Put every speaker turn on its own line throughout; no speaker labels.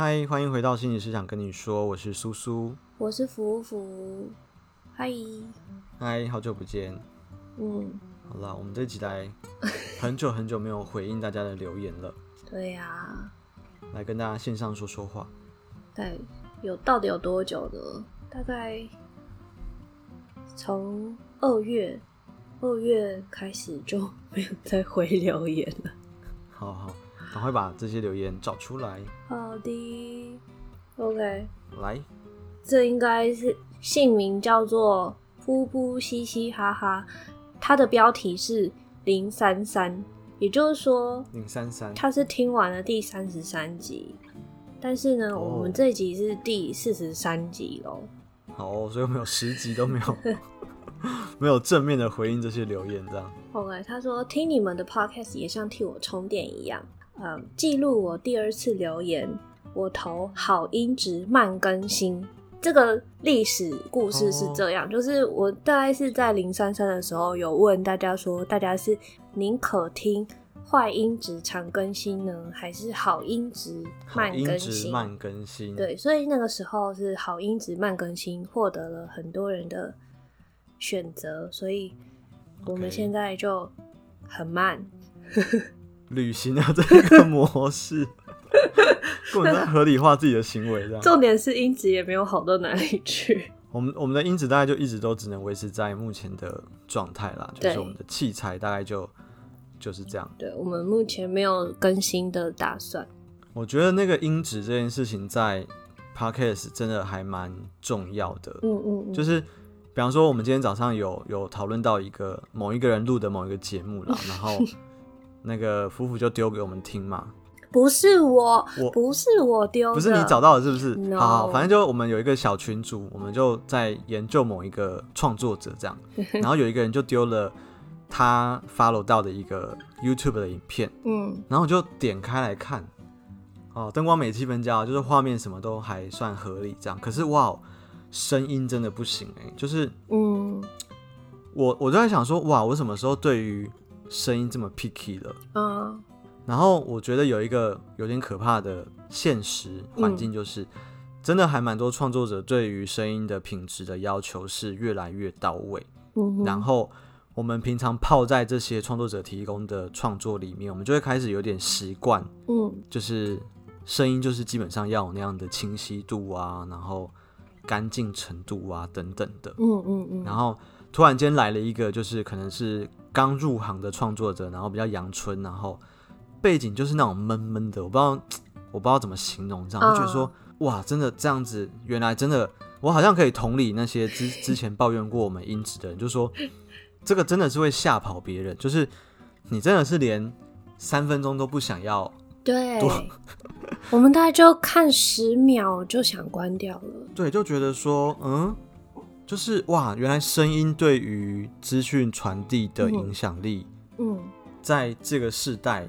嗨，欢迎回到心理师想跟你说，我是苏苏，
我是福福。嗨，
嗨，好久不见。
嗯，
好了，我们这集来 很久很久没有回应大家的留言了。
对呀、啊，
来跟大家线上说说话。
对，有到底有多久呢？大概从二月二月开始就没有再回留言了。
好好。赶快把这些留言找出来。
好的，OK。
来，
这应该是姓名叫做“噗噗嘻嘻哈哈”，他的标题是零三三，也就是说
零三三，
他是听完了第三十三集，但是呢，哦、我们这一集是第四十三集喽。
好，所以我们有十集都没有 没有正面的回应这些留言，这样。
OK，他说听你们的 Podcast 也像替我充电一样。嗯，记录我第二次留言，我投好音质慢更新。这个历史故事是这样，就是我大概是在零三三的时候有问大家说，大家是宁可听坏音质长更新呢，还是好音质慢更新？
慢更新。
对，所以那个时候是好音质慢更新获得了很多人的选择，所以我们现在就很慢。
Okay. 履行的这个模式，根本在合理化自己的行为，这样。
重点是音质也没有好到哪里去。
我们我们的音质大概就一直都只能维持在目前的状态啦，就是我们的器材大概就就是这样。
对，我们目前没有更新的打算。
我觉得那个音质这件事情在 Podcast 真的还蛮重要的。
嗯嗯嗯，
就是比方说我们今天早上有有讨论到一个某一个人录的某一个节目啦，然后。那个夫妇就丢给我们听嘛，
不是我，
我
不是我丢，
不是你找到的，是不是
？No.
好，好，反正就我们有一个小群组，我们就在研究某一个创作者这样，然后有一个人就丢了他 follow 到的一个 YouTube 的影片，
嗯，
然后我就点开来看，哦，灯光美气氛佳，就是画面什么都还算合理这样，可是哇，声音真的不行哎、欸，就是，
嗯，
我我就在想说，哇，我什么时候对于声音这么 picky 了，
嗯，
然后我觉得有一个有点可怕的现实环境，就是、嗯、真的还蛮多创作者对于声音的品质的要求是越来越到位，
嗯，
然后我们平常泡在这些创作者提供的创作里面，我们就会开始有点习惯，
嗯，
就是声音就是基本上要有那样的清晰度啊，然后干净程度啊等等的，
嗯嗯嗯，
然后突然间来了一个，就是可能是。刚入行的创作者，然后比较阳春，然后背景就是那种闷闷的，我不知道，我不知道怎么形容，这样就觉得说，哇，真的这样子，原来真的，我好像可以同理那些之之前抱怨过我们音质的人，就是说，这个真的是会吓跑别人，就是你真的是连三分钟都不想要，
对，我们大概就看十秒就想关掉了，
对，就觉得说，嗯。就是哇，原来声音对于资讯传递的影响力，
嗯，
在这个世代，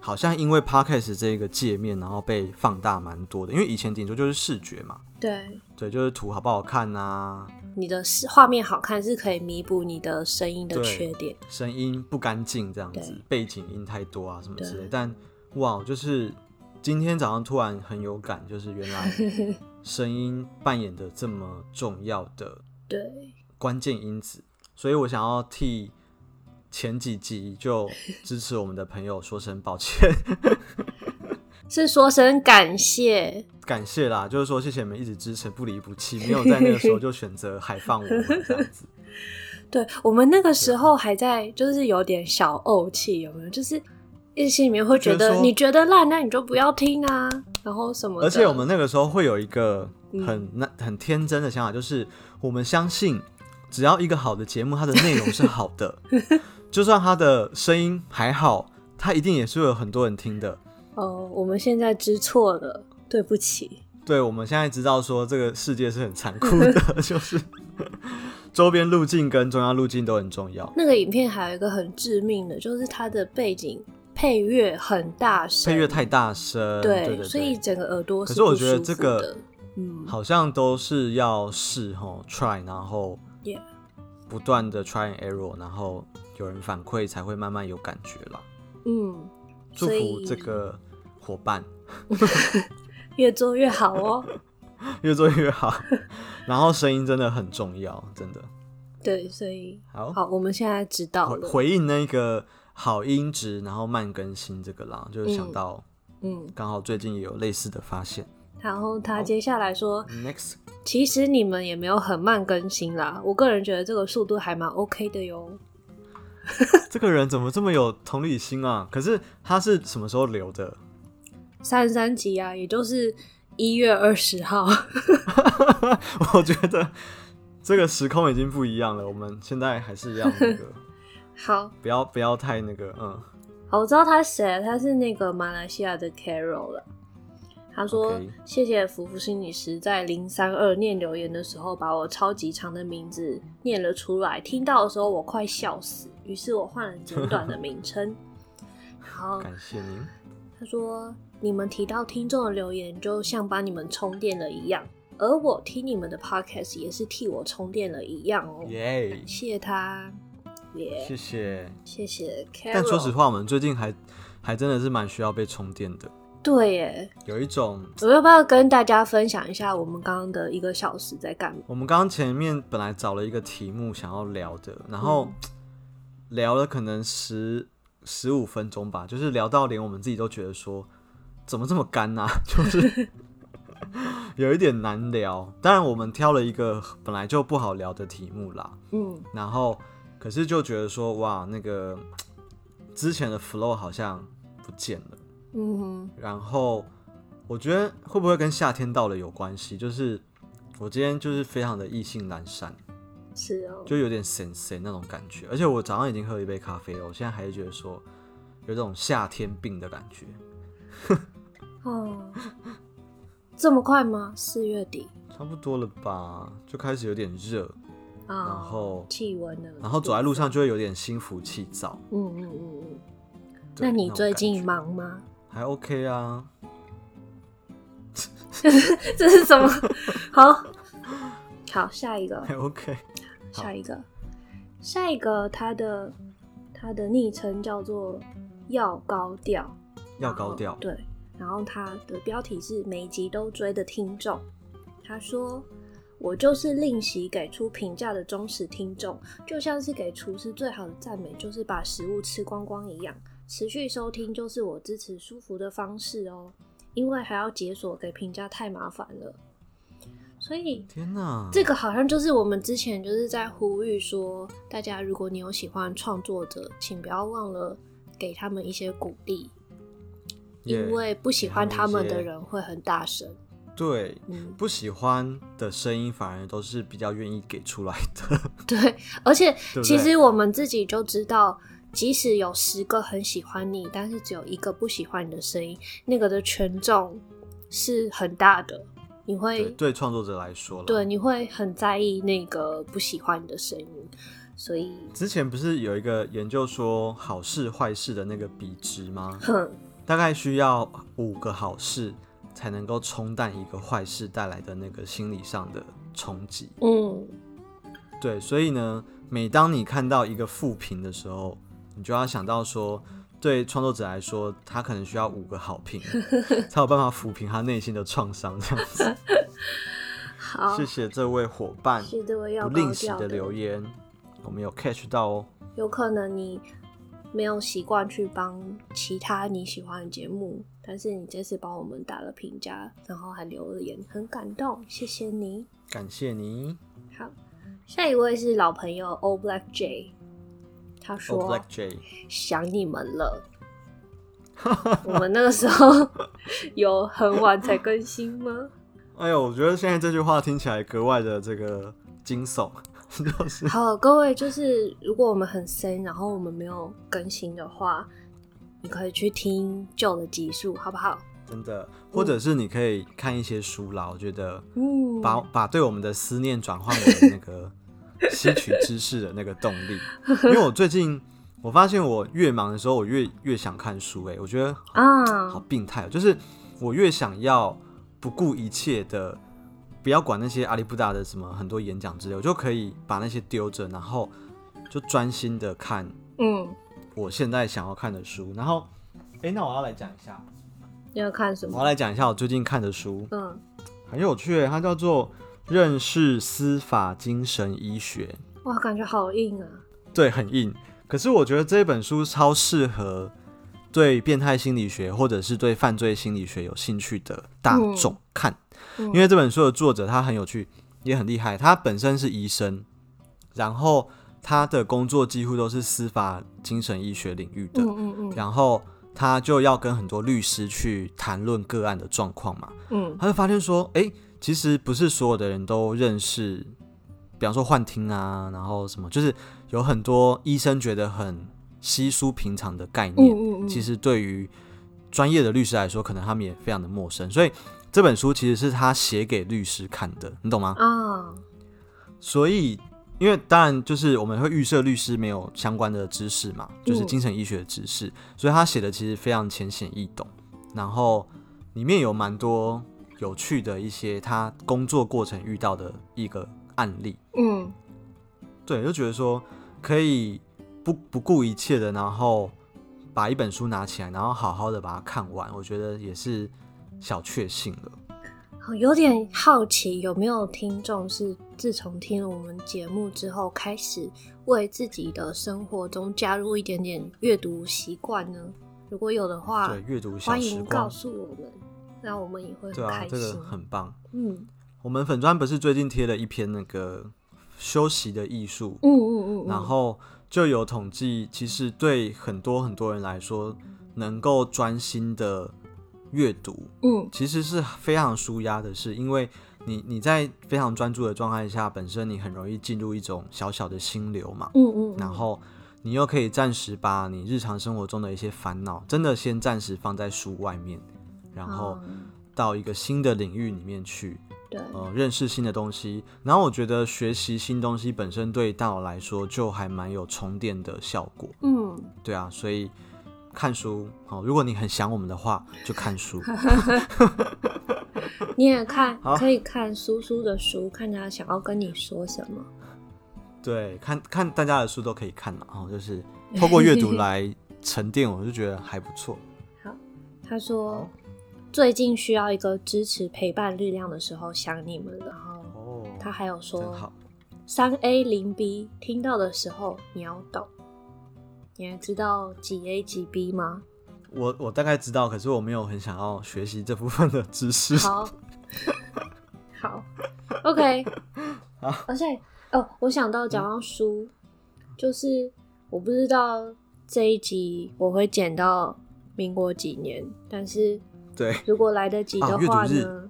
好像因为 Podcast 这个界面，然后被放大蛮多的。因为以前顶多就是视觉嘛，
对，
对，就是图好不好看啊，
你的画面好看是可以弥补你的声音的缺点，
声音不干净这样子，背景音太多啊什么之
类。
但哇，就是今天早上突然很有感，就是原来 声音扮演的这么重要的。
对，
关键因子，所以我想要替前几集就支持我们的朋友说声抱歉，
是说声感谢，
感谢啦，就是说谢谢你们一直支持，不离不弃，没有在那个时候就选择海放我们这样子。
对，我们那个时候还在，就是有点小怄气，有没有？就是一心里面会觉得，你觉得烂，那你就不要听啊，然后什么？
而且我们那个时候会有一个很那、嗯、很天真的想法，就是。我们相信，只要一个好的节目，它的内容是好的，就算它的声音还好，它一定也是会有很多人听的。
哦，我们现在知错了，对不起。
对，我们现在知道说这个世界是很残酷的，就是周边路径跟中央路径都很重要。
那个影片还有一个很致命的，就是它的背景配乐很大声，
配乐太大声，对，对对对，
所以整个耳朵是。
可是我觉得这个。
嗯，
好像都是要试吼，try，然后不断的 try and error，然后有人反馈才会慢慢有感觉啦。
嗯，
祝福这个伙伴。
越做越好哦，
越做越好。然后声音真的很重要，真的。
对，所以
好，
好，我们现在知道了。
回应那个好音质，然后慢更新这个啦，就是想到，嗯，刚好最近也有类似的发现。
然后他接下来
说
其实你们也没有很慢更新啦，我个人觉得这个速度还蛮 OK 的哟。
这个人怎么这么有同理心啊？可是他是什么时候留的？
三十三集啊，也就是一月二十号。
我觉得这个时空已经不一样了。我们现在还是一样那个。
好，
不要不要太那个，嗯。
好，我知道他谁，他是那个马来西亚的 Carol 了。他说：“ Okay. 谢谢福福心理师在零三二念留言的时候，把我超级长的名字念了出来。听到的时候，我快笑死。于是我换了简短的名称。好，
感谢您。
他说：你们提到听众的留言，就像帮你们充电了一样，而我听你们的 podcast 也是替我充电了一样哦。
耶，
感谢他。耶，
谢谢，
谢谢。
但说实话，我们最近还还真的是蛮需要被充电的。”
对耶，
有一种，
我要不要跟大家分享一下我们刚刚的一个小时在干嘛？
我们刚刚前面本来找了一个题目想要聊的，然后聊了可能十十五分钟吧，就是聊到连我们自己都觉得说怎么这么干啊，就是 有一点难聊。当然，我们挑了一个本来就不好聊的题目啦，嗯，然后可是就觉得说哇，那个之前的 flow 好像不见了。嗯哼，然后我觉得会不会跟夏天到了有关系？就是我今天就是非常的意兴阑珊，
是哦，
就有点神神那种感觉。而且我早上已经喝了一杯咖啡了，我现在还是觉得说有这种夏天病的感觉。
哦，这么快吗？四月底
差不多了吧？就开始有点热，哦、然后
气温呢？
然后走在路上就会有点心浮气躁。
嗯嗯嗯嗯。那你最近忙吗？
还 OK 啊，
这是什么？好好，下一个
还 OK，
下一个，下一个，他的他的昵称叫做要高调，
要高调，
对，然后他的标题是每集都追的听众，他说我就是吝惜给出评价的忠实听众，就像是给厨师最好的赞美就是把食物吃光光一样。持续收听就是我支持舒服的方式哦，因为还要解锁给评价太麻烦了，所以
天哪，
这个好像就是我们之前就是在呼吁说，大家如果你有喜欢创作者，请不要忘了给他们一些鼓励，因为不喜欢他们的人会很大声。
对，嗯，不喜欢的声音反而都是比较愿意给出来的。
对，而且其实我们自己就知道。即使有十个很喜欢你，但是只有一个不喜欢你的声音，那个的权重是很大的。你会
对创作者来说，
对你会很在意那个不喜欢你的声音。所以
之前不是有一个研究说好事坏事的那个比值吗？哼，大概需要五个好事才能够冲淡一个坏事带来的那个心理上的冲击。嗯，对，所以呢，每当你看到一个负评的时候，你就要想到说，对创作者来说，他可能需要五个好评，才有办法抚平他内心的创伤，这样子。
好，
谢谢这位伙伴不吝惜的留言，我们有 catch 到哦。
有可能你没有习惯去帮其他你喜欢的节目，但是你这次帮我们打了评价，然后还留了言，很感动，谢谢你，
感谢你。
好，下一位是老朋友 Old Black J。他说：“
oh.
想你们了。我们那个时候有很晚才更新吗？
哎呦，我觉得现在这句话听起来格外的这个惊悚。就是
好，各位，就是如果我们很深，然后我们没有更新的话，你可以去听旧的集数，好不好？
真的，或者是你可以看一些书啦。我觉得，嗯，把把对我们的思念转换为那个。”吸取知识的那个动力，因为我最近我发现我越忙的时候，我越越想看书。哎，我觉得啊，好病态哦！就是我越想要不顾一切的，不要管那些阿里不达的什么很多演讲之类，我就可以把那些丢着，然后就专心的看。嗯，我现在想要看的书。然后，哎，那我要来讲一下，
你要看什么？
我要来讲一下我最近看的书，
嗯，
很有趣，它叫做《认识司法精神医学》。
哇，感觉好硬啊！
对，很硬。可是我觉得这本书超适合对变态心理学或者是对犯罪心理学有兴趣的大众看，嗯嗯、因为这本书的作者他很有趣，也很厉害。他本身是医生，然后他的工作几乎都是司法精神医学领域的，嗯嗯嗯、然后他就要跟很多律师去谈论个案的状况嘛，嗯、他就发现说，哎，其实不是所有的人都认识。比方说幻听啊，然后什么，就是有很多医生觉得很稀疏平常的概念，嗯嗯嗯，其实对于专业的律师来说，可能他们也非常的陌生。所以这本书其实是他写给律师看的，你懂吗？啊、哦，所以因为当然就是我们会预设律师没有相关的知识嘛，就是精神医学的知识，嗯、所以他写的其实非常浅显易懂，然后里面有蛮多有趣的一些他工作过程遇到的一个。案例，嗯，对，就觉得说可以不不顾一切的，然后把一本书拿起来，然后好好的把它看完，我觉得也是小确幸了。
有点好奇，有没有听众是自从听了我们节目之后，开始为自己的生活中加入一点点阅读习惯呢？如果有的话，
对，阅读
欢迎告诉我们，那我们也会很开心。
对啊，这个很棒，
嗯。
我们粉砖不是最近贴了一篇那个休息的艺术，
嗯嗯嗯，
然后就有统计，其实对很多很多人来说，能够专心的阅读，嗯，其实是非常舒压的事，因为你你在非常专注的状态下，本身你很容易进入一种小小的心流嘛，嗯嗯，然后你又可以暂时把你日常生活中的一些烦恼，真的先暂时放在书外面，然后到一个新的领域里面去。
对，
呃，认识新的东西，然后我觉得学习新东西本身对大脑来说就还蛮有充电的效果。
嗯，
对啊，所以看书，哦，如果你很想我们的话，就看书。
你也看，可以看书书的书，看他想要跟你说什么。
对，看看大家的书都可以看嘛，哦，就是透过阅读来沉淀，我就觉得还不错。
好，他说。最近需要一个支持陪伴力量的时候，想你们。然后他还有说，三 A 零 B 听到的时候你要懂。你还知道几 A 几 B 吗？
我我大概知道，可是我没有很想要学习这部分的知识。
好，好，OK，好。而且哦，我想到讲到书，嗯、就是我不知道这一集我会剪到民国几年，但是。
对，
如果来得及的话呢？啊、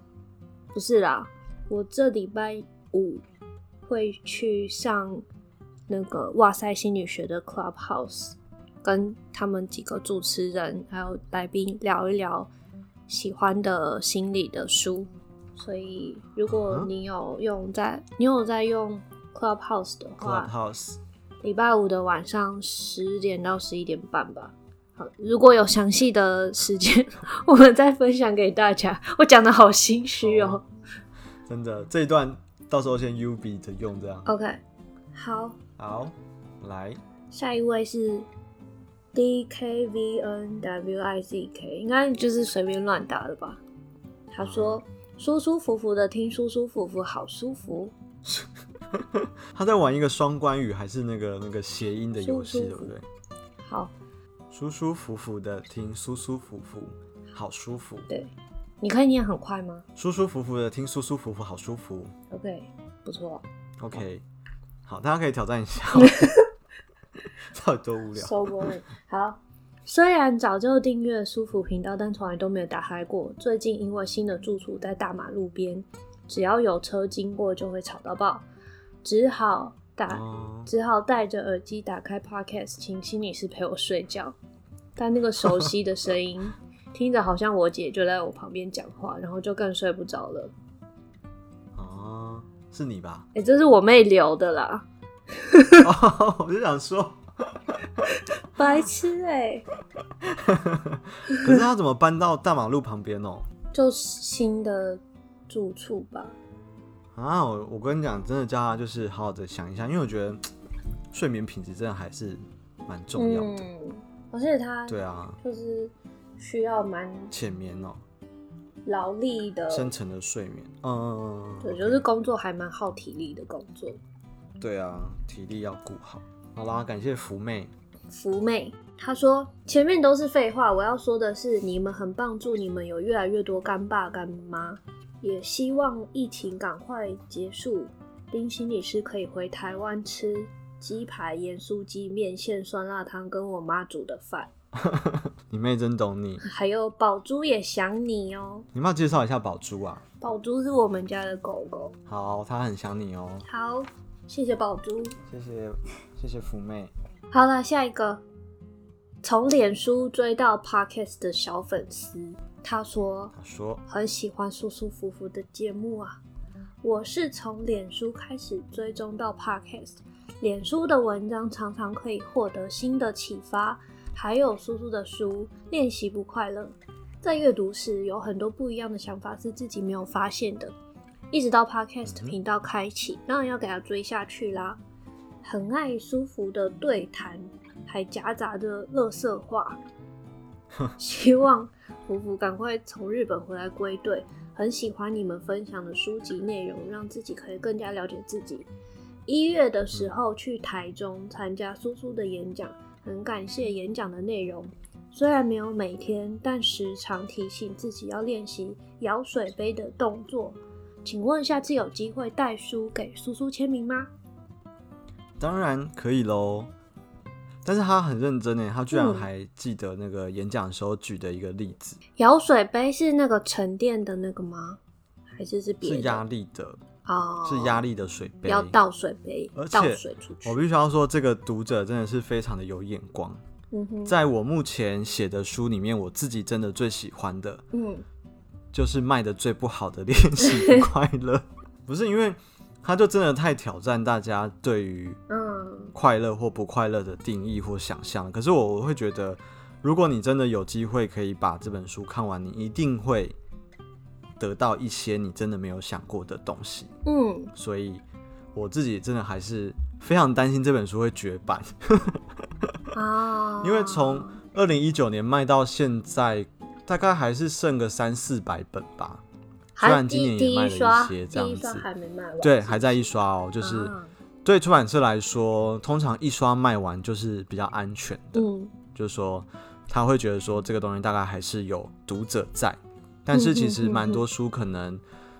不是啦，我这礼拜五会去上那个哇塞心理学的 Clubhouse，跟他们几个主持人还有来宾聊一聊喜欢的心理的书。所以如果你有用在，啊、你有在用 Clubhouse 的话
，Clubhouse
礼拜五的晚上十点到十一点半吧。如果有详细的时间，我们再分享给大家。我讲的好心虚哦，
真的，这一段到时候先 U B 的用这样。
OK，好，
好，来，
下一位是 D K V N W I Z K，应该就是随便乱打的吧？他说：“舒舒服服的听，舒舒服服，好舒服。”
他在玩一个双关语，还是那个那个谐音的游戏，对不对？
好。
舒舒服服的听，舒舒服服，好舒服。
对，你可以念很快吗？
舒舒服服的听，舒舒服服，好舒服。
OK，不错。
OK，好，大家可以挑战一下。到底多无聊。
收工。好，虽然早就订阅舒服频道，但从来都没有打开过。最近因为新的住处在大马路边，只要有车经过就会吵到爆，只好。打只好戴着耳机打开 Podcast，请心理师陪我睡觉。但那个熟悉的声音，听着好像我姐就在我旁边讲话，然后就更睡不着了。
哦，是你吧？
哎、欸，这是我妹留的啦。
哦，我就想说，
白痴哎、欸！
可是他怎么搬到大马路旁边哦？
就新的住处吧。
啊，我我跟你讲，真的叫他就是好好的想一下，因为我觉得睡眠品质真的还是蛮重要的。
嗯，而且他
对啊，
就是需要蛮
浅眠哦，
劳力的
深层的睡眠。嗯，
对，就是工作还蛮耗体力的工作。
对啊，体力要顾好。好啦，感谢福妹。
福妹，她说前面都是废话，我要说的是你们很棒，祝你们有越来越多干爸干妈，也希望疫情赶快结束，丁心理师可以回台湾吃鸡排、盐酥鸡、面线、酸辣汤，跟我妈煮的饭。
你妹真懂你。
还有宝珠也想你哦。
你要介绍一下宝珠啊？
宝珠是我们家的狗狗。
好，它很想你哦。
好，谢谢宝珠。
谢谢，谢谢福妹。
好了，下一个，从脸书追到 Podcast 的小粉丝，他说，
他说
很喜欢舒舒服服的节目啊。我是从脸书开始追踪到 Podcast，脸书的文章常常可以获得新的启发，还有叔叔的书《练习不快乐》，在阅读时有很多不一样的想法是自己没有发现的。一直到 Podcast 频道开启，当然要给他追下去啦。很爱舒服的对谈，还夹杂着乐色话。希望福福赶快从日本回来归队。很喜欢你们分享的书籍内容，让自己可以更加了解自己。一月的时候去台中参加苏苏的演讲，很感谢演讲的内容。虽然没有每天，但时常提醒自己要练习摇水杯的动作。请问下次有机会带书给苏苏签名吗？
当然可以喽，但是他很认真诶，他居然还记得那个演讲的时候举的一个例子。
摇水杯是那个沉淀的那个吗？还是是别的？
是压力的
哦，
是压力的水杯，
要倒水杯，倒水出去。
我必须要说，这个读者真的是非常的有眼光。
嗯哼，
在我目前写的书里面，我自己真的最喜欢的，嗯，就是卖的最不好的练习不快乐，不是因为。他就真的太挑战大家对于快乐或不快乐的定义或想象。可是我我会觉得，如果你真的有机会可以把这本书看完，你一定会得到一些你真的没有想过的东西。
嗯，
所以我自己真的还是非常担心这本书会绝版。
啊，
因为从二零一九年卖到现在，大概还是剩个三四百本吧。虽然今年也卖了一些这样子，对，还在一刷哦。就是对出版社来说，通常一刷卖完就是比较安全的，就是说他会觉得说这个东西大概还是有读者在。但是其实蛮多书可能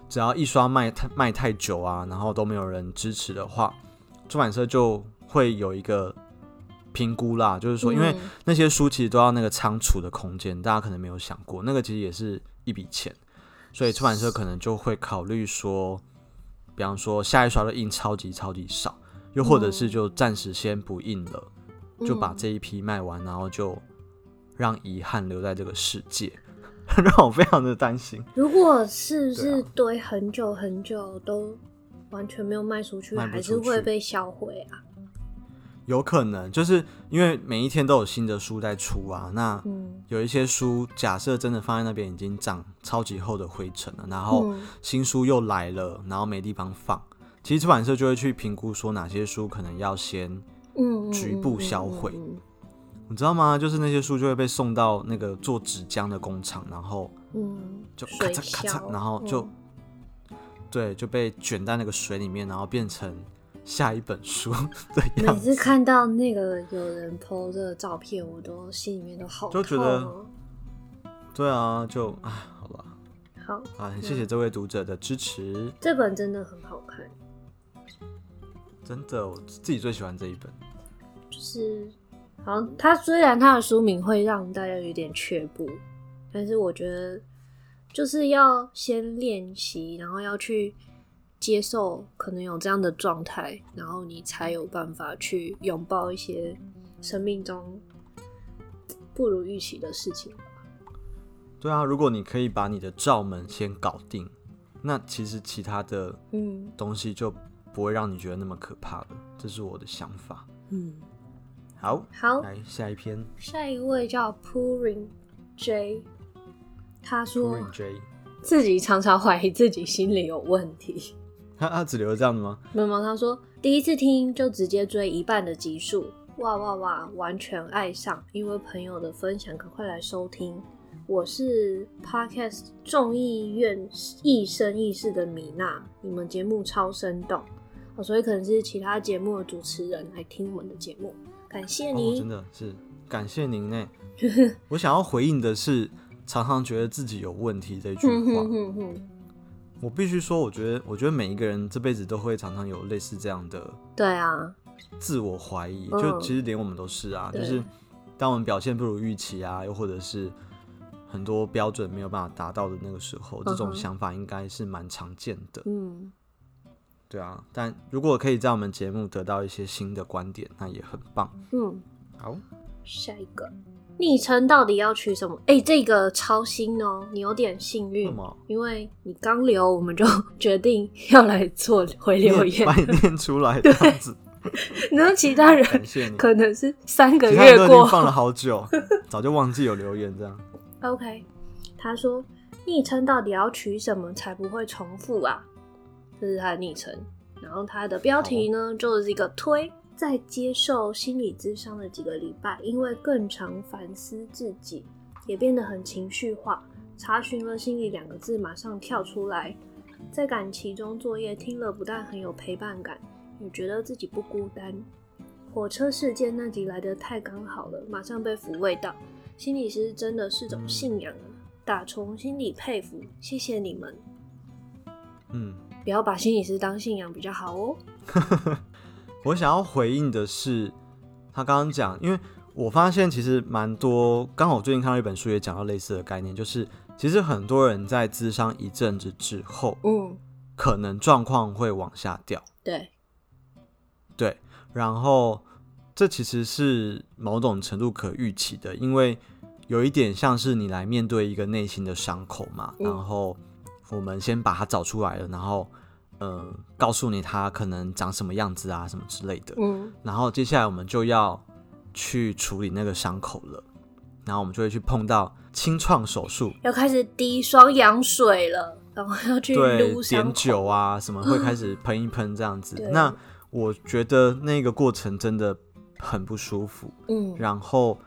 只要一刷卖太卖太久啊，然后都没有人支持的话，出版社就会有一个评估啦，就是说因为那些书其实都要那个仓储的空间，大家可能没有想过，那个其实也是一笔钱。所以出版社可能就会考虑说，比方说下一刷的印超级超级少，又或者是就暂时先不印了，就把这一批卖完，然后就让遗憾留在这个世界，让我非常的担心。
如果是是堆很久很久都完全没有卖出去，还是会被销毁啊？
有可能，就是因为每一天都有新的书在出啊。那有一些书，假设真的放在那边已经长超级厚的灰尘了，然后新书又来了，然后没地方放，其实出版社就会去评估说哪些书可能要先局部销毁。你知道吗？就是那些书就会被送到那个做纸浆的工厂，然后就咔嚓咔嚓，然后就对，就被卷在那个水里面，然后变成。下一本书的样子。每
次看到那个有人 po 这个照片，我都心里面都好痛，就觉得，
对啊，就啊，好吧，
好
啊，很谢谢这位读者的支持。
这本真的很好看，
真的，我自己最喜欢这一本。
就是，好像他虽然他的书名会让大家有点却步，但是我觉得就是要先练习，然后要去。接受可能有这样的状态，然后你才有办法去拥抱一些生命中不如预期的事情。
对啊，如果你可以把你的罩门先搞定，那其实其他的嗯东西就不会让你觉得那么可怕了。这是我的想法。嗯，好，
好，
来下一篇。
下一位叫 Purin J，他
说
自己常常怀疑自己心里有问题。
他他只留了这样的吗？
没有吗？他说第一次听就直接追一半的集数，哇哇哇，完全爱上！因为朋友的分享，赶快来收听。我是 Podcast 众议院一生一世的米娜，你们节目超生动，哦，所以可能是其他节目的主持人来听我们的节目，感谢您，
哦，真的是感谢您呢。我想要回应的是，常常觉得自己有问题这句话。我必须说，我觉得，我觉得每一个人这辈子都会常常有类似这样的，
对啊，
自我怀疑。就其实连我们都是啊，嗯、就是当我们表现不如预期啊，又或者是。很多标准没有办法达到的那个时候，这种想法应该是蛮常见的。嗯，对啊。但如果可以在我们节目得到一些新的观点，那也很棒。嗯，好，
下一个昵称到底要取什么？哎、欸，这个超新哦，你有点幸运，因为你刚留，我们就决定要来做回留言，
把你念出来这样子。
然后其他人可能是三个月过，
放了好久，早就忘记有留言这样。
OK，他说昵称到底要取什么才不会重复啊？这是他的昵称，然后他的标题呢，就是一个推，在接受心理咨商的几个礼拜，因为更常反思自己，也变得很情绪化，查询了“心理”两个字，马上跳出来，在感情中作业，听了不但很有陪伴感，也觉得自己不孤单。火车事件那集来得太刚好了，马上被抚慰到。心理师真的是种信仰啊，打从心里佩服，谢谢你们。嗯，不要把心理师当信仰比较好哦。
我想要回应的是，他刚刚讲，因为我发现其实蛮多，刚好我最近看到一本书也讲到类似的概念，就是其实很多人在咨商一阵子之后，嗯，可能状况会往下掉。
对，
对，然后。这其实是某种程度可预期的，因为有一点像是你来面对一个内心的伤口嘛，嗯、然后我们先把它找出来了，然后呃告诉你它可能长什么样子啊，什么之类的，嗯，然后接下来我们就要去处理那个伤口了，然后我们就会去碰到清创手术，
要开始滴双氧水了，然后要去
对碘酒啊什么会开始喷一喷这样子，嗯、那我觉得那个过程真的。很不舒服，嗯，然后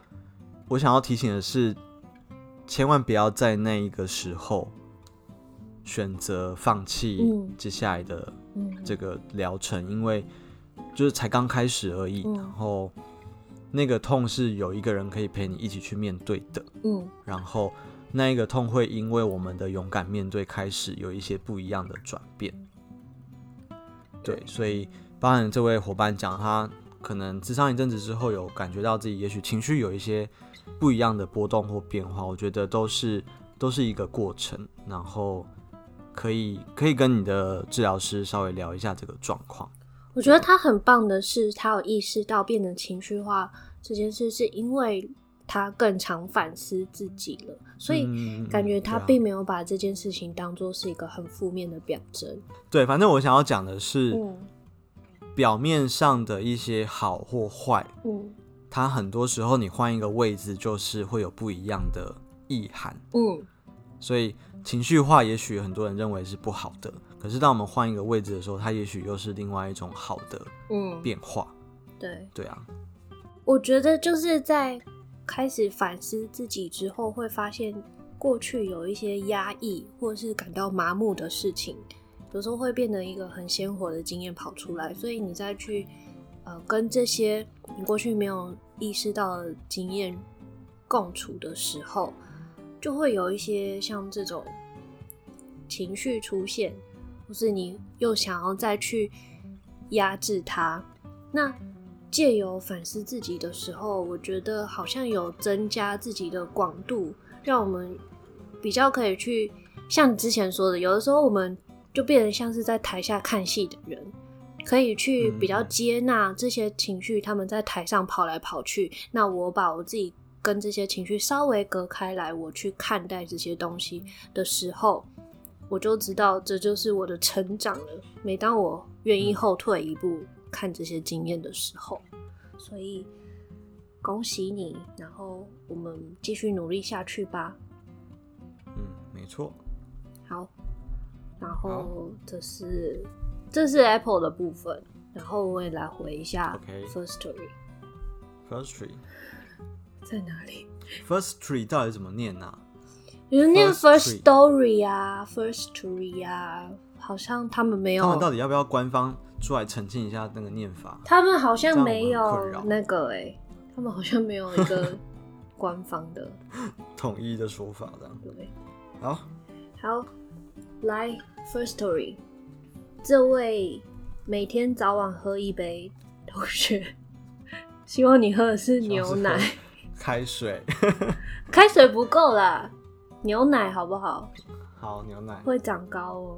我想要提醒的是，千万不要在那一个时候选择放弃接下来的这个疗程，嗯，因为就是才刚开始而已，嗯，然后那个痛是有一个人可以陪你一起去面对的，嗯，然后那一个痛会因为我们的勇敢面对，开始有一些不一样的转变，对，所以包含这位伙伴讲他。可能咨商一阵子之后，有感觉到自己也许情绪有一些不一样的波动或变化，我觉得都是都是一个过程，然后可以可以跟你的治疗师稍微聊一下这个状况。
我觉得他很棒的是，他有意识到变得情绪化这件事，是因为他更常反思自己了，所以感觉他并没有把这件事情当做是一个很负面的表征。
对，反正我想要讲的是。嗯表面上的一些好或坏，嗯，它很多时候你换一个位置，就是会有不一样的意涵，嗯，所以情绪化也许很多人认为是不好的，可是当我们换一个位置的时候，它也许又是另外一种好的，嗯，变化，
对，
对啊，
我觉得就是在开始反思自己之后，会发现过去有一些压抑或是感到麻木的事情。有时候会变得一个很鲜活的经验跑出来，所以你再去呃跟这些你过去没有意识到的经验共处的时候，就会有一些像这种情绪出现，或是你又想要再去压制它。那借由反思自己的时候，我觉得好像有增加自己的广度，让我们比较可以去像你之前说的，有的时候我们。就变得像是在台下看戏的人，可以去比较接纳这些情绪，他们在台上跑来跑去。那我把我自己跟这些情绪稍微隔开来，我去看待这些东西的时候，我就知道这就是我的成长了。每当我愿意后退一步看这些经验的时候，所以恭喜你，然后我们继续努力下去吧。
嗯，没错。
好。然后这是这是 Apple 的部分，然后我也来回一下 Firstory。
Firstory
在哪里
？First Tree 到底怎么念呢、啊？
比如念 First Story 啊，First Tree 啊，好像他们没有。
他们到底要不要官方出来澄清一下那个念法？
他们好像没有那个哎、欸，他们好像没有一个 官方的
统一的说法这样。
对，
好，
好，来 First Story，这位每天早晚喝一杯同学，希望你喝的是牛奶，
开水，
开水不够啦。牛奶好不好？
好，牛奶
会长高哦。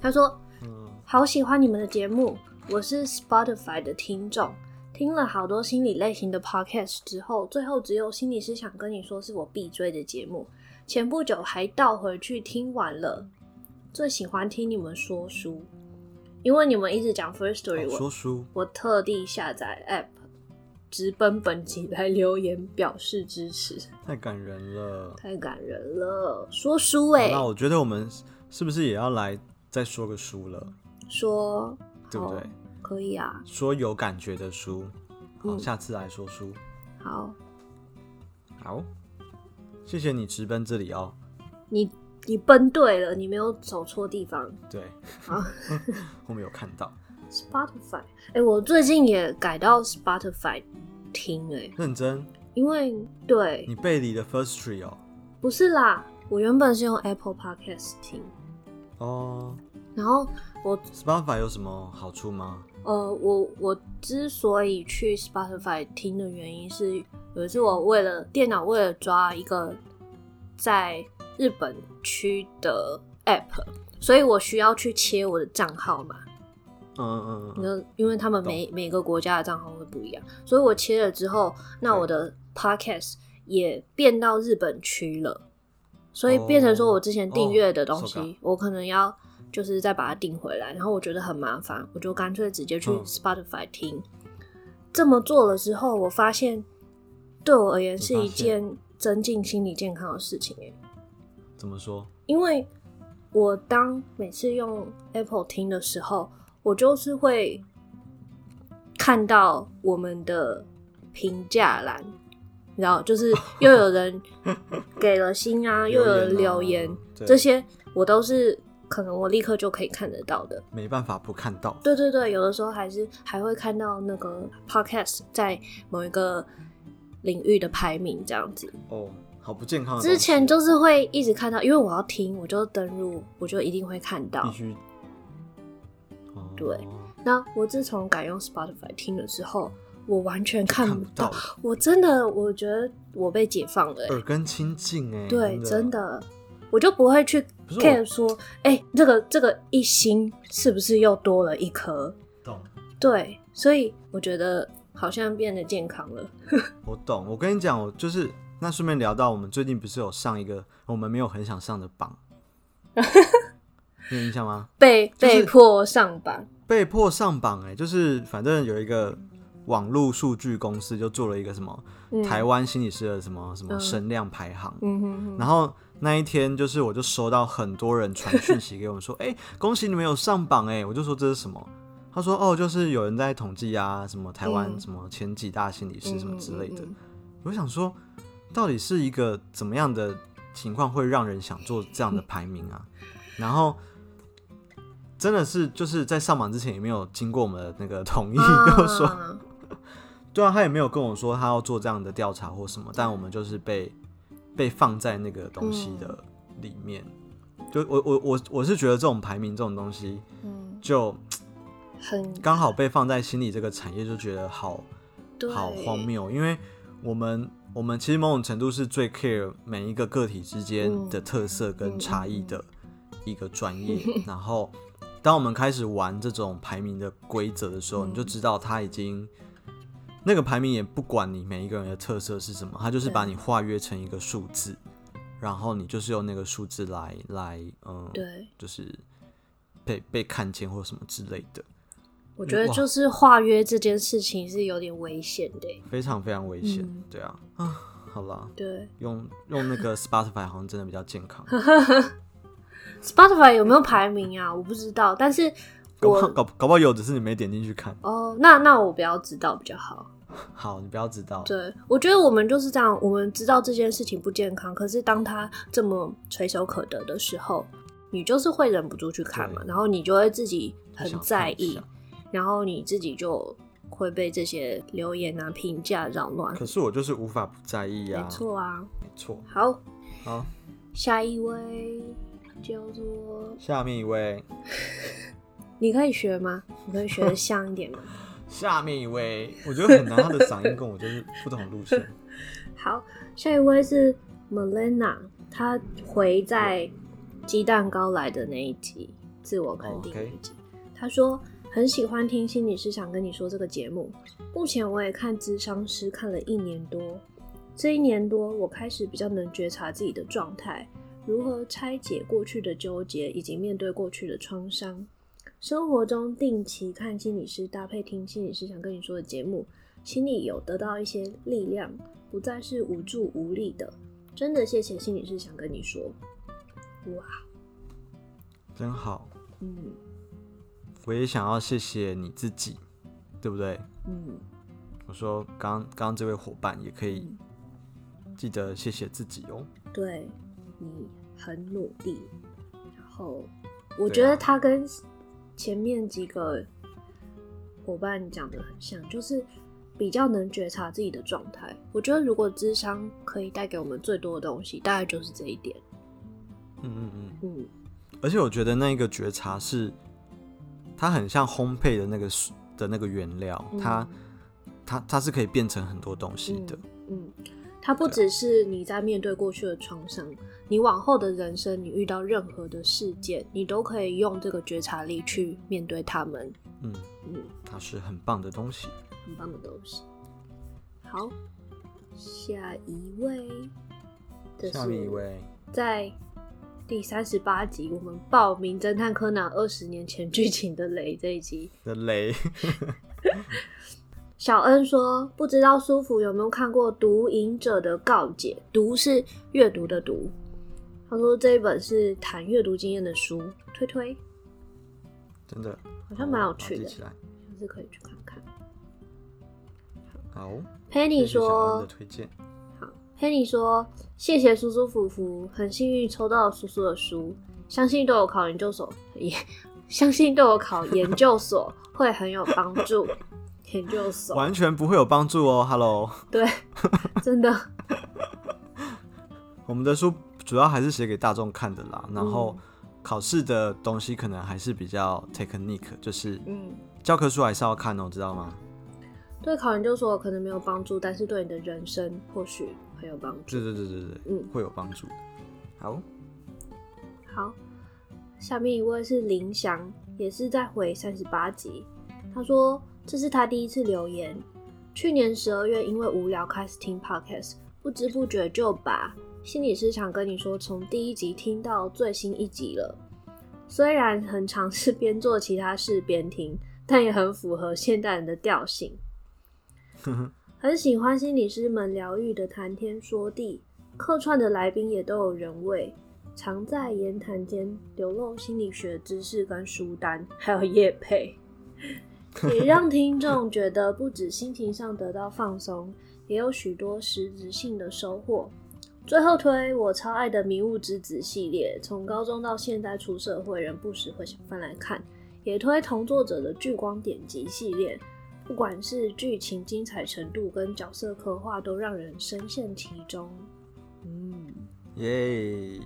他说：“嗯，好喜欢你们的节目，我是 Spotify 的听众，听了好多心理类型的 podcast 之后，最后只有心理师想跟你说是我必追的节目。前不久还倒回去听完了，最喜欢听你们说书，因为你们一直讲 First Story，我
说书，
我特地下载 App。”直奔本集来留言表示支持，
太感人了，
太感人了。说书哎、欸，
那我觉得我们是不是也要来再说个书了？
说
对不对？
可以啊，
说有感觉的书。好，嗯、下次来说书。
好，
好，谢谢你直奔这里哦。
你你奔对了，你没有走错地方。
对，
好，
我没有看到。
Spotify，哎、欸，我最近也改到 Spotify 听、欸，哎，
认真，
因为对。
你背离了 First Tree 哦，
不是啦，我原本是用 Apple Podcast 听，
哦，
然后我
Spotify 有什么好处吗？
呃，我我之所以去 Spotify 听的原因是，有一次我为了电脑为了抓一个在日本区的 App，所以我需要去切我的账号嘛。
嗯嗯
嗯，因为他们每每个国家的账号会不一样，所以我切了之后，那我的 podcast 也变到日本区了，所以变成说我之前订阅的东西，哦哦、我可能要就是再把它订回来，然后我觉得很麻烦，我就干脆直接去 Spotify 听。嗯、这么做了之后，我发现对我而言是一件增进心理健康的事情。
怎么说？因
为我当每次用 Apple 听的时候。我就是会看到我们的评价栏，然后就是又有人 给了心啊，又有人留言，这些我都是可能我立刻就可以看得到的，
没办法不看到。
对对对，有的时候还是还会看到那个 podcast 在某一个领域的排名这样子。
哦，好不健康。
之前就是会一直看到，因为我要听，我就登入，我就一定会看到。必须。对，那我自从改用 Spotify 听了之后，我完全看不到。不到我真的，我觉得我被解放了，
耳根清净哎。
对，真的，真的，我就不会去 care 说，哎、欸，这个这个一星是不是又多了一颗？
懂。
对，所以我觉得好像变得健康了。
我懂，我跟你讲，我就是那顺便聊到，我们最近不是有上一个我们没有很想上的榜。你有印象吗？
被被迫上榜，
被迫上榜哎、欸，就是反正有一个网络数据公司就做了一个什么、嗯、台湾心理师的什么什么声量排行，
嗯哼哼，
然后那一天就是我就收到很多人传讯息给我们说，哎、欸，恭喜你们有上榜哎、欸，我就说这是什么？他说哦，就是有人在统计啊，什么台湾什么前几大心理师什么之类的。嗯、我想说，到底是一个怎么样的情况会让人想做这样的排名啊？然后。真的是就是在上榜之前也没有经过我们的那个同意，跟我说，啊 对啊，他也没有跟我说他要做这样的调查或什么，但我们就是被被放在那个东西的里面。嗯、就我我我我是觉得这种排名这种东西，嗯，就很刚好被放在心里这个产业，就觉得好好荒谬，因为我们我们其实某种程度是最 care 每一个个体之间的特色跟差异的一个专业，嗯、然后。当我们开始玩这种排名的规则的时候，嗯、你就知道他已经那个排名也不管你每一个人的特色是什么，他就是把你化约成一个数字，然后你就是用那个数字来来嗯，
对，
就是被被看见或什么之类的。
我觉得就是化约这件事情是有点危险的，
非常非常危险。嗯、对啊，啊，好啦，
对，
用用那个 Spotify 好像真的比较健康。
Spotify 有没有排名啊？我不知道，但是我
搞搞搞不好有，只是你没点进去看。
哦，那那我不要知道比较好。
好，你不要知道。
对，我觉得我们就是这样，我们知道这件事情不健康，可是当它这么垂手可得的时候，你就是会忍不住去看嘛，然后你就会自己很在意，然后你自己就会被这些留言啊、评价扰乱。
可是我就是无法不在意啊。
没错啊，
没错。
好，
好，
下一位叫做
下面一位，
你可以学吗？你可以学的像一点吗？
下面一位，我觉得很难，他的嗓音跟我就是不同路线。
好，下一位是 Melena，他回在鸡蛋糕来的那一集自我肯定那一集，他说很喜欢听心理师想跟你说这个节目。目前我也看智商师看了一年多，这一年多我开始比较能觉察自己的状态，如何拆解过去的纠结，以及面对过去的创伤。生活中定期看心理师，搭配听心理师想跟你说的节目，心里有得到一些力量，不再是无助无力的。真的谢谢心理师想跟你说，哇，
真好。
嗯，
我也想要谢谢你自己，对不对？
嗯，
我说刚刚这位伙伴也可以记得谢谢自己哦。
对，你很努力，然后我觉得他跟。前面几个伙伴讲的很像，就是比较能觉察自己的状态。我觉得如果智商可以带给我们最多的东西，大概就是这一点。
嗯嗯嗯
嗯。
而且我觉得那个觉察是，它很像烘焙的那个的那个原料，嗯、它它它是可以变成很多东西的。
嗯。嗯它不只是你在面对过去的创伤，你往后的人生，你遇到任何的事件，你都可以用这个觉察力去面对他们。
嗯嗯，它是很棒的东西，
很棒的东西。好，下一位，
下面一位，
在第三十八集，我们报名侦探柯南二十年前剧情的雷这一集
的雷。
小恩说：“不知道舒服有没有看过《毒瘾者的告解》？毒是阅读的读。他说这一本是谈阅读经验的书，推推。
真的，
好像蛮有趣的，下次可以去看看。
好
，Penny 说：
推荐。
好，Penny 说：谢谢舒舒服服，很幸运抽到了叔叔的书，相信对我考研究所也相信对我考研究所 会很有帮助。”研究所
完全不会有帮助哦，Hello。
对，真的。
我们的书主要还是写给大众看的啦，然后考试的东西可能还是比较 technique，就是嗯，教科书还是要看哦，知道吗？
对，考研究所可能没有帮助，但是对你的人生或许很有帮助。
对对对对对，嗯，会有帮助。好，
好，下面一位是林翔，也是在回三十八集，他说。这是他第一次留言。去年十二月，因为无聊开始听 podcast，不知不觉就把心理师想跟你说从第一集听到最新一集了。虽然很常是边做其他事边听，但也很符合现代人的调性。很喜欢心理师们疗愈的谈天说地，客串的来宾也都有人味，常在言谈间流露心理学知识跟书单，还有叶配。也让听众觉得不止心情上得到放松，也有许多实质性的收获。最后推我超爱的《迷雾之子》系列，从高中到现在出社会，人不时会想翻来看。也推同作者的《聚光典籍》系列，不管是剧情精彩程度跟角色刻画，都让人深陷其中。嗯，
耶！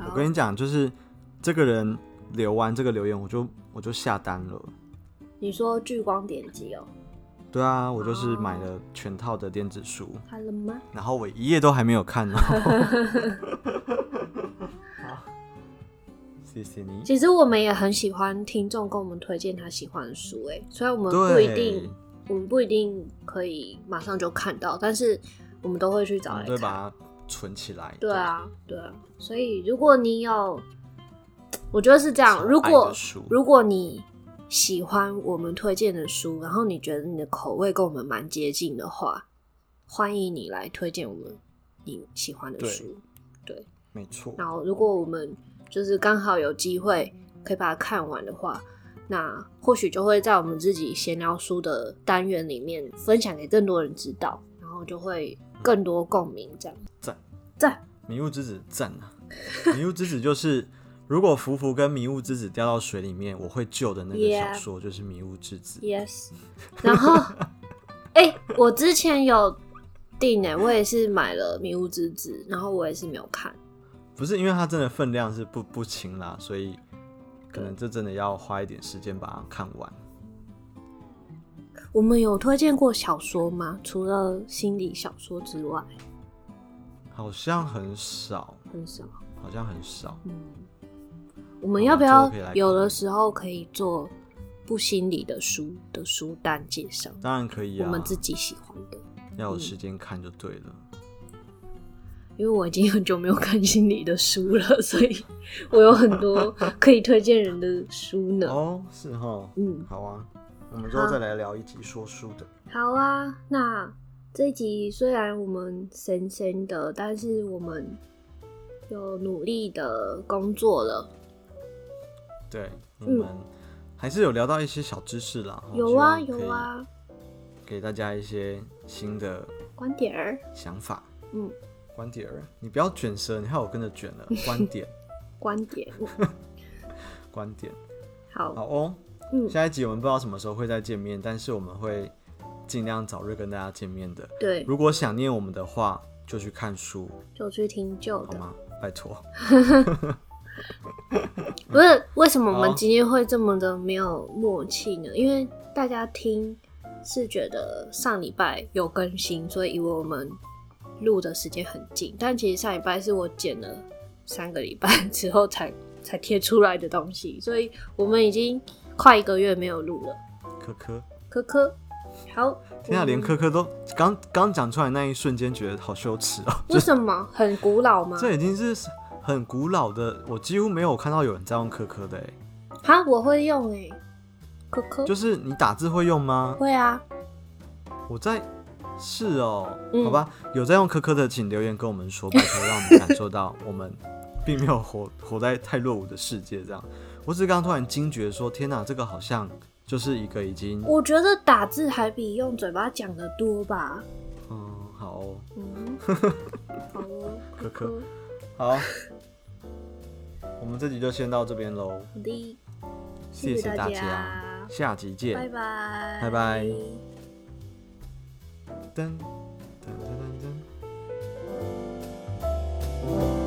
我跟你讲，就是这个人留完这个留言，我就我就下单了。
你说聚光典籍哦？
对啊，我就是买了全套的电子书。
看了吗？
然后我一页都还没有看呢。好，谢谢你。
其实我们也很喜欢听众跟我们推荐他喜欢的书，哎，虽然我们不一定，我们不一定可以马上就看到，但是我们都会去找来看，
会把它存起来。
对啊，对啊。所以如果你有，我觉得是这样。如果如果你喜欢我们推荐的书，然后你觉得你的口味跟我们蛮接近的话，欢迎你来推荐我们你喜欢的书。对，对
没错。
然后如果我们就是刚好有机会可以把它看完的话，那或许就会在我们自己闲聊书的单元里面分享给更多人知道，然后就会更多共鸣。这样
赞
赞，
迷雾之子赞啊！迷雾之子就是 如果福福跟迷雾之子掉到水里面，我会救的那个小说就是迷雾之子。
Yes，然后哎、欸，我之前有订哎，我也是买了迷雾之子，然后我也是没有看。
不是因为它真的分量是不不轻啦，所以。可能这真的要花一点时间把它看完。
我们有推荐过小说吗？除了心理小说之外，
好像很少，
很少，
好像很少。
嗯，我们要不要有的时候可以做不心理的书的书单介绍？
当然可以啊，
我们自己喜欢的，
要有时间看就对了。嗯
因为我已经很久没有看心理的书了，所以我有很多可以推荐人的书呢。
哦，是哈，嗯，好啊，我们之后再来聊一集说书的。
好啊，那这一集虽然我们闲闲的，但是我们有努力的工作了。
对，我们还是有聊到一些小知识啦。
有啊，有啊，
给大家一些新的
观点儿、
想法。
嗯。
观点儿，你不要卷舌，你看我跟着卷了。观点，
观点，
观点，
好，
好哦。嗯，下一集我们不知道什么时候会再见面，但是我们会尽量早日跟大家见面的。
对，
如果想念我们的话，就去看书，
就去听旧的，
好吗？拜托。
不是，为什么我们今天会这么的没有默契呢？因为大家听是觉得上礼拜有更新，所以以为我们。录的时间很近，但其实上礼拜是我剪了三个礼拜之后才才贴出来的东西，所以我们已经快一个月没有录了。
科科
科科，好，
天啊，连科科都刚刚讲出来那一瞬间觉得好羞耻哦。
为什么？很古老吗？
这已经是很古老的，我几乎没有看到有人在用科科的哎。
哈，我会用哎，科科，
就是你打字会用吗？
会啊，
我在。是哦，嗯、好吧，有在用科科的，请留言跟我们说，拜托，让我们感受到我们并没有活活在太落伍的世界。这样，我只是刚刚突然惊觉说，天哪，这个好像就是一个已经……
我觉得打字还比用嘴巴讲的多吧。
嗯，好哦，
嗯，好哦，
科科，好，我们这集就先到这边喽。好
的，
谢谢大家，下集见，
拜拜，
拜拜。噔噔噔噔噔。